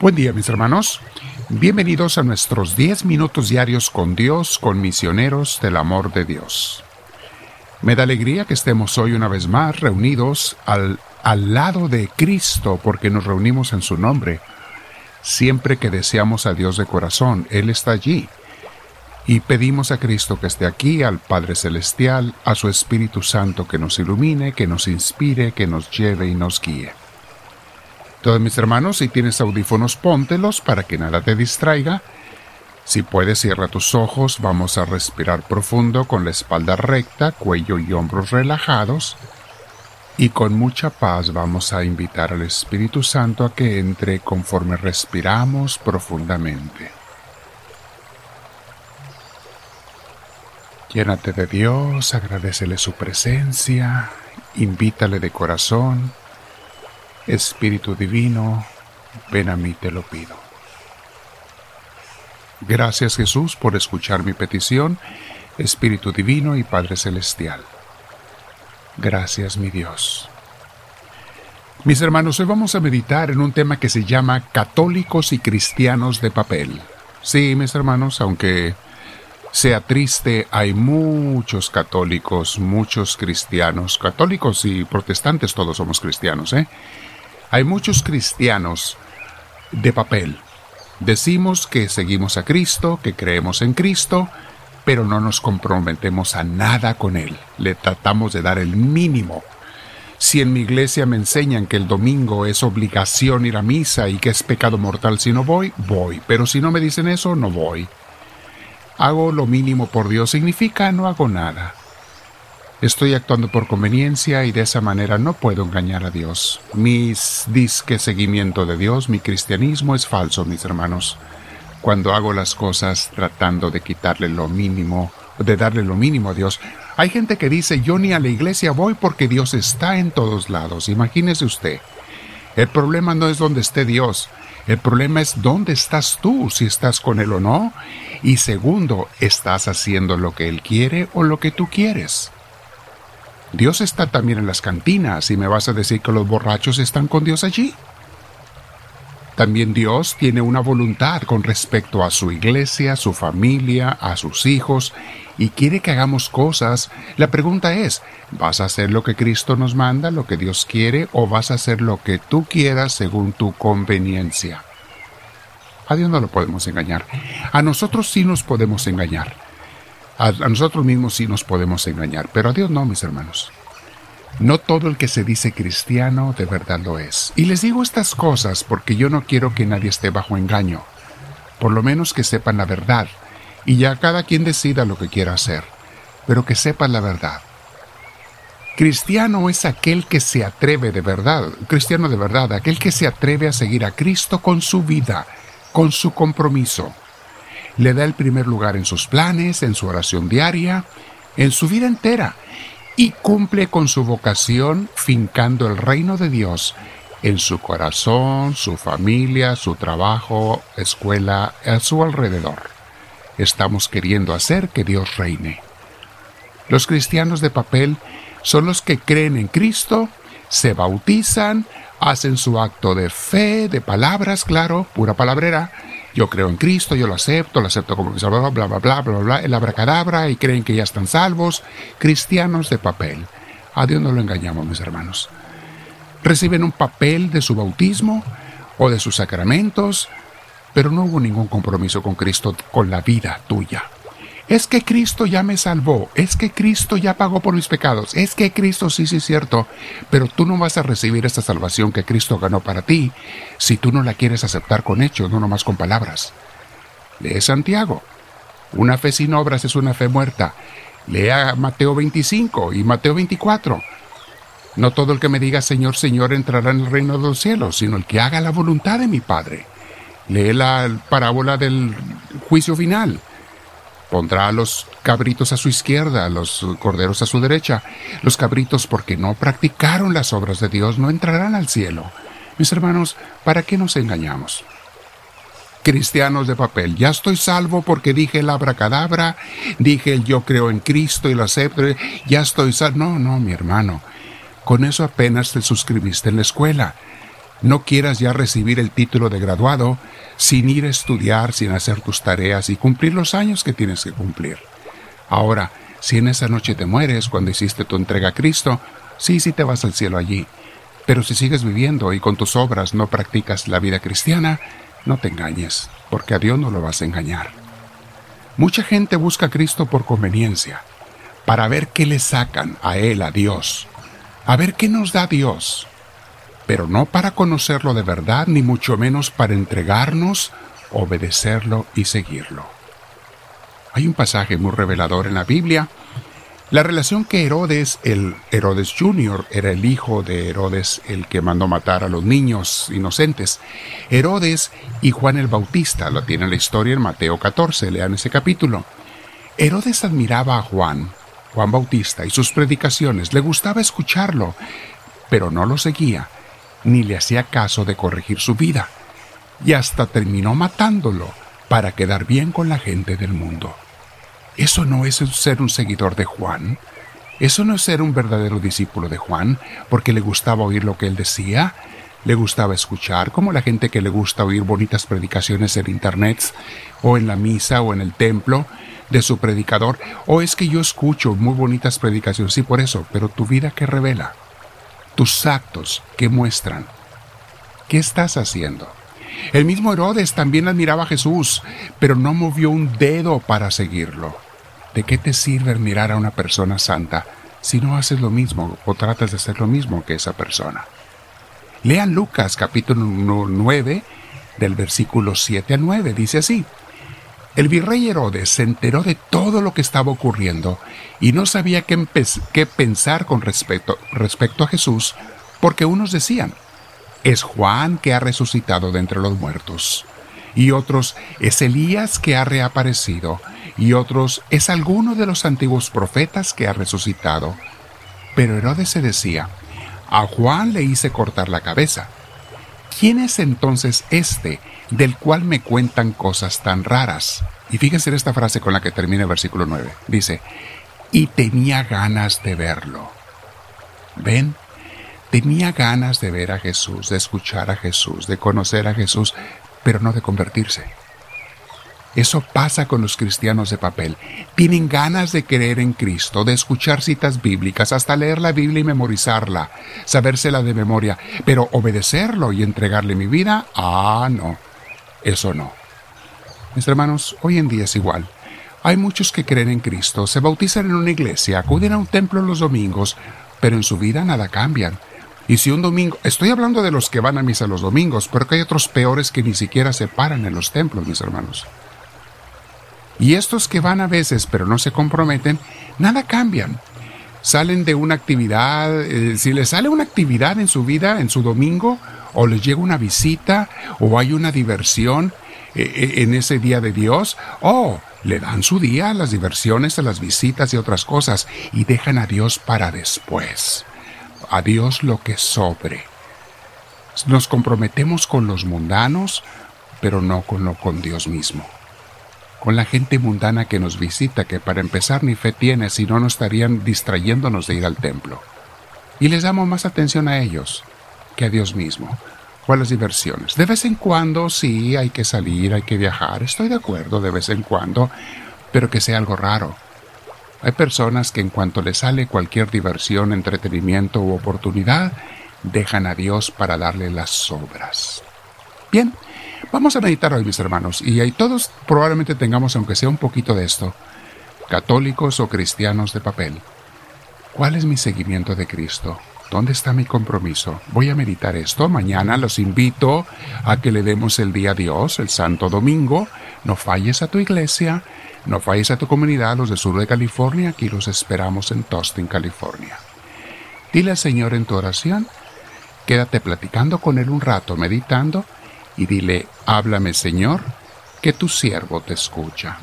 Buen día mis hermanos. Bienvenidos a nuestros 10 minutos diarios con Dios, con misioneros del amor de Dios. Me da alegría que estemos hoy una vez más reunidos al, al lado de Cristo porque nos reunimos en su nombre. Siempre que deseamos a Dios de corazón, Él está allí. Y pedimos a Cristo que esté aquí, al Padre Celestial, a su Espíritu Santo que nos ilumine, que nos inspire, que nos lleve y nos guíe. Todos mis hermanos, si tienes audífonos, póntelos para que nada te distraiga. Si puedes, cierra tus ojos, vamos a respirar profundo con la espalda recta, cuello y hombros relajados. Y con mucha paz vamos a invitar al Espíritu Santo a que entre conforme respiramos profundamente. Llénate de Dios, agradecele su presencia, invítale de corazón Espíritu Divino, ven a mí, te lo pido. Gracias Jesús por escuchar mi petición, Espíritu Divino y Padre Celestial. Gracias mi Dios. Mis hermanos, hoy vamos a meditar en un tema que se llama católicos y cristianos de papel. Sí, mis hermanos, aunque sea triste, hay muchos católicos, muchos cristianos, católicos y protestantes todos somos cristianos, ¿eh? Hay muchos cristianos de papel. Decimos que seguimos a Cristo, que creemos en Cristo, pero no nos comprometemos a nada con Él. Le tratamos de dar el mínimo. Si en mi iglesia me enseñan que el domingo es obligación ir a misa y que es pecado mortal si no voy, voy. Pero si no me dicen eso, no voy. Hago lo mínimo por Dios significa no hago nada. Estoy actuando por conveniencia y de esa manera no puedo engañar a Dios. Mis disque seguimiento de Dios, mi cristianismo es falso, mis hermanos. Cuando hago las cosas tratando de quitarle lo mínimo, de darle lo mínimo a Dios. Hay gente que dice, yo ni a la iglesia voy porque Dios está en todos lados. Imagínese usted. El problema no es dónde esté Dios. El problema es dónde estás tú, si estás con Él o no. Y segundo, ¿estás haciendo lo que Él quiere o lo que tú quieres? Dios está también en las cantinas y me vas a decir que los borrachos están con Dios allí. También Dios tiene una voluntad con respecto a su iglesia, su familia, a sus hijos, y quiere que hagamos cosas. La pregunta es, ¿vas a hacer lo que Cristo nos manda, lo que Dios quiere, o vas a hacer lo que tú quieras según tu conveniencia? A Dios no lo podemos engañar. A nosotros sí nos podemos engañar. A, nosotros mismos sí nos podemos engañar, pero a Dios no, mis hermanos. No todo el que se dice cristiano de verdad lo es. Y les digo estas cosas porque yo no quiero que nadie esté bajo engaño. Por lo menos que sepan la verdad. Y ya cada quien decida lo que quiera hacer. Pero que sepan la verdad. Cristiano es aquel que se atreve de verdad, cristiano de verdad, aquel que se atreve a seguir a Cristo con su vida, con su compromiso le da el primer lugar en sus planes, en su oración diaria, en su vida entera, y cumple con su vocación fincando el reino de Dios en su corazón, su familia, su trabajo, escuela, a su alrededor. Estamos queriendo hacer que Dios reine. Los cristianos de papel son los que creen en Cristo, se bautizan, hacen su acto de fe, de palabras, claro, pura palabrera, yo creo en Cristo, yo lo acepto, lo acepto como mi salvador, bla, bla, bla, bla, bla, el abracadabra y creen que ya están salvos, cristianos de papel. A Dios no lo engañamos, mis hermanos. Reciben un papel de su bautismo o de sus sacramentos, pero no hubo ningún compromiso con Cristo, con la vida tuya. Es que Cristo ya me salvó, es que Cristo ya pagó por mis pecados, es que Cristo sí, sí es cierto, pero tú no vas a recibir esta salvación que Cristo ganó para ti si tú no la quieres aceptar con hechos, no nomás con palabras. Lee Santiago. Una fe sin obras es una fe muerta. Lea Mateo 25 y Mateo 24. No todo el que me diga Señor, Señor entrará en el reino de los cielos, sino el que haga la voluntad de mi Padre. Lee la parábola del juicio final. Pondrá a los cabritos a su izquierda, a los corderos a su derecha. Los cabritos, porque no practicaron las obras de Dios, no entrarán al cielo. Mis hermanos, ¿para qué nos engañamos? Cristianos de papel, ya estoy salvo porque dije el abracadabra, dije el yo creo en Cristo y lo acepto, ya estoy salvo. No, no, mi hermano, con eso apenas te suscribiste en la escuela. No quieras ya recibir el título de graduado sin ir a estudiar, sin hacer tus tareas y cumplir los años que tienes que cumplir. Ahora, si en esa noche te mueres cuando hiciste tu entrega a Cristo, sí, sí te vas al cielo allí. Pero si sigues viviendo y con tus obras no practicas la vida cristiana, no te engañes, porque a Dios no lo vas a engañar. Mucha gente busca a Cristo por conveniencia, para ver qué le sacan a Él, a Dios, a ver qué nos da Dios, pero no para conocerlo de verdad, ni mucho menos para entregarnos, obedecerlo y seguirlo. Hay un pasaje muy revelador en la Biblia la relación que Herodes, el Herodes Jr., era el hijo de Herodes, el que mandó matar a los niños inocentes. Herodes y Juan el Bautista, lo tiene la historia en Mateo 14, lean ese capítulo. Herodes admiraba a Juan, Juan Bautista, y sus predicaciones, le gustaba escucharlo, pero no lo seguía, ni le hacía caso de corregir su vida, y hasta terminó matándolo para quedar bien con la gente del mundo. Eso no es ser un seguidor de Juan. Eso no es ser un verdadero discípulo de Juan, porque le gustaba oír lo que él decía, le gustaba escuchar, como la gente que le gusta oír bonitas predicaciones en internet, o en la misa, o en el templo de su predicador, o es que yo escucho muy bonitas predicaciones, sí, por eso, pero tu vida que revela, tus actos que muestran, ¿qué estás haciendo? El mismo Herodes también admiraba a Jesús, pero no movió un dedo para seguirlo. ¿De qué te sirve admirar a una persona santa si no haces lo mismo o tratas de hacer lo mismo que esa persona? Lean Lucas capítulo 9 del versículo 7 al 9. Dice así. El virrey Herodes se enteró de todo lo que estaba ocurriendo y no sabía qué, pensar con respecto, respecto a Jesús porque unos decían, es Juan que ha resucitado de entre los muertos, y otros es Elías que ha reaparecido, y otros es alguno de los antiguos profetas que ha resucitado. Pero Herodes se decía, a Juan le hice cortar la cabeza. ¿Quién es entonces este del cual me cuentan cosas tan raras? Y fíjense en esta frase con la que termina el versículo 9. Dice, y tenía ganas de verlo. ¿Ven? Tenía ganas de ver a Jesús, de escuchar a Jesús, de conocer a Jesús, pero no de convertirse. Eso pasa con los cristianos de papel. Tienen ganas de creer en Cristo, de escuchar citas bíblicas, hasta leer la Biblia y memorizarla, sabérsela de memoria, pero obedecerlo y entregarle mi vida, ah, no, eso no. Mis hermanos, hoy en día es igual. Hay muchos que creen en Cristo, se bautizan en una iglesia, acuden a un templo los domingos, pero en su vida nada cambian. Y si un domingo, estoy hablando de los que van a misa los domingos, pero que hay otros peores que ni siquiera se paran en los templos, mis hermanos. Y estos que van a veces pero no se comprometen, nada cambian. Salen de una actividad, eh, si les sale una actividad en su vida, en su domingo, o les llega una visita, o hay una diversión eh, eh, en ese día de Dios, o le dan su día a las diversiones, a las visitas y otras cosas, y dejan a Dios para después. A Dios lo que sobre. Nos comprometemos con los mundanos, pero no con, lo, con Dios mismo con la gente mundana que nos visita, que para empezar ni fe tiene, si no nos estarían distrayéndonos de ir al templo. Y les damos más atención a ellos a Dios mismo, o a las diversiones. De vez en cuando sí hay que salir, hay que viajar, estoy de acuerdo, de vez en cuando, pero que sea algo raro. Hay personas que en cuanto les sale cualquier diversión, entretenimiento u oportunidad, dejan a Dios para darle las obras. Bien, Vamos a meditar hoy, mis hermanos, y ahí todos probablemente tengamos, aunque sea un poquito de esto, católicos o cristianos de papel. ¿Cuál es mi seguimiento de Cristo? ¿Dónde está mi compromiso? Voy a meditar esto. Mañana los invito a que le demos el día a Dios, el Santo Domingo. No falles a tu iglesia, no falles a tu comunidad, los del sur de California. Aquí los esperamos en Tostin, California. Dile al Señor en tu oración, quédate platicando con Él un rato, meditando y dile, háblame Señor, que tu siervo te escucha.